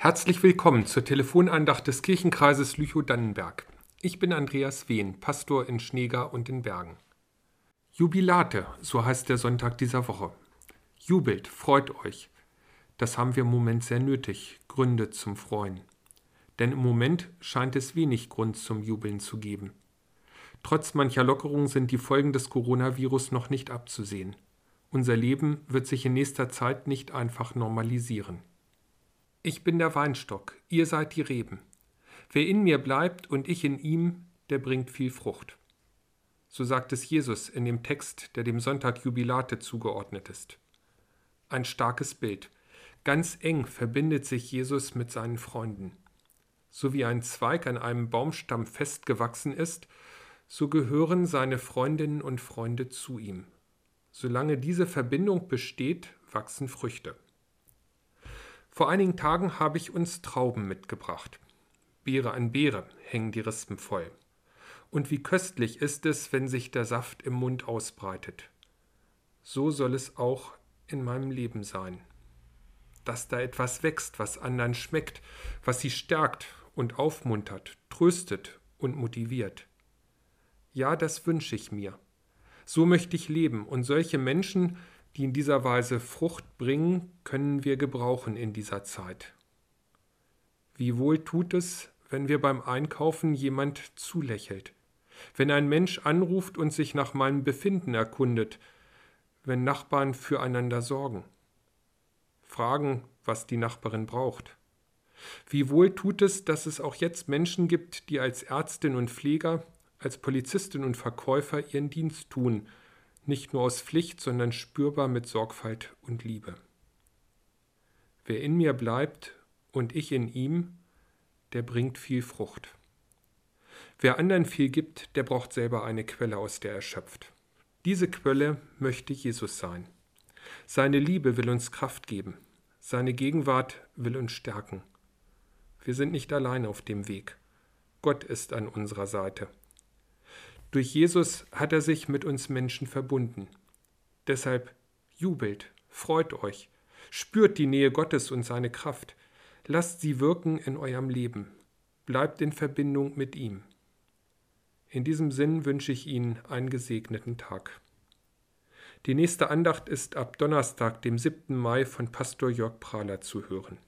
Herzlich willkommen zur Telefonandacht des Kirchenkreises Lüchow-Dannenberg. Ich bin Andreas Wehn, Pastor in Schneegar und in Bergen. Jubilate, so heißt der Sonntag dieser Woche. Jubelt, freut euch. Das haben wir im Moment sehr nötig, Gründe zum Freuen. Denn im Moment scheint es wenig Grund zum Jubeln zu geben. Trotz mancher Lockerungen sind die Folgen des Coronavirus noch nicht abzusehen. Unser Leben wird sich in nächster Zeit nicht einfach normalisieren. Ich bin der Weinstock, ihr seid die Reben. Wer in mir bleibt und ich in ihm, der bringt viel Frucht. So sagt es Jesus in dem Text, der dem Sonntag Jubilate zugeordnet ist. Ein starkes Bild. Ganz eng verbindet sich Jesus mit seinen Freunden. So wie ein Zweig an einem Baumstamm festgewachsen ist, so gehören seine Freundinnen und Freunde zu ihm. Solange diese Verbindung besteht, wachsen Früchte. Vor einigen Tagen habe ich uns Trauben mitgebracht. Beere an Beere hängen die Rispen voll. Und wie köstlich ist es, wenn sich der Saft im Mund ausbreitet. So soll es auch in meinem Leben sein. Dass da etwas wächst, was anderen schmeckt, was sie stärkt und aufmuntert, tröstet und motiviert. Ja, das wünsche ich mir. So möchte ich leben und solche Menschen, die in dieser Weise Frucht bringen, können wir gebrauchen in dieser Zeit. Wie wohl tut es, wenn wir beim Einkaufen jemand zulächelt, wenn ein Mensch anruft und sich nach meinem Befinden erkundet, wenn Nachbarn füreinander sorgen, fragen, was die Nachbarin braucht. Wie wohl tut es, dass es auch jetzt Menschen gibt, die als Ärztin und Pfleger als Polizistin und Verkäufer ihren Dienst tun, nicht nur aus Pflicht, sondern spürbar mit Sorgfalt und Liebe. Wer in mir bleibt und ich in ihm, der bringt viel Frucht. Wer anderen viel gibt, der braucht selber eine Quelle, aus der er schöpft. Diese Quelle möchte Jesus sein. Seine Liebe will uns Kraft geben. Seine Gegenwart will uns stärken. Wir sind nicht allein auf dem Weg. Gott ist an unserer Seite. Durch Jesus hat er sich mit uns Menschen verbunden. Deshalb jubelt, freut euch, spürt die Nähe Gottes und seine Kraft, lasst sie wirken in eurem Leben, bleibt in Verbindung mit ihm. In diesem Sinn wünsche ich Ihnen einen gesegneten Tag. Die nächste Andacht ist ab Donnerstag, dem 7. Mai von Pastor Jörg Prahler zu hören.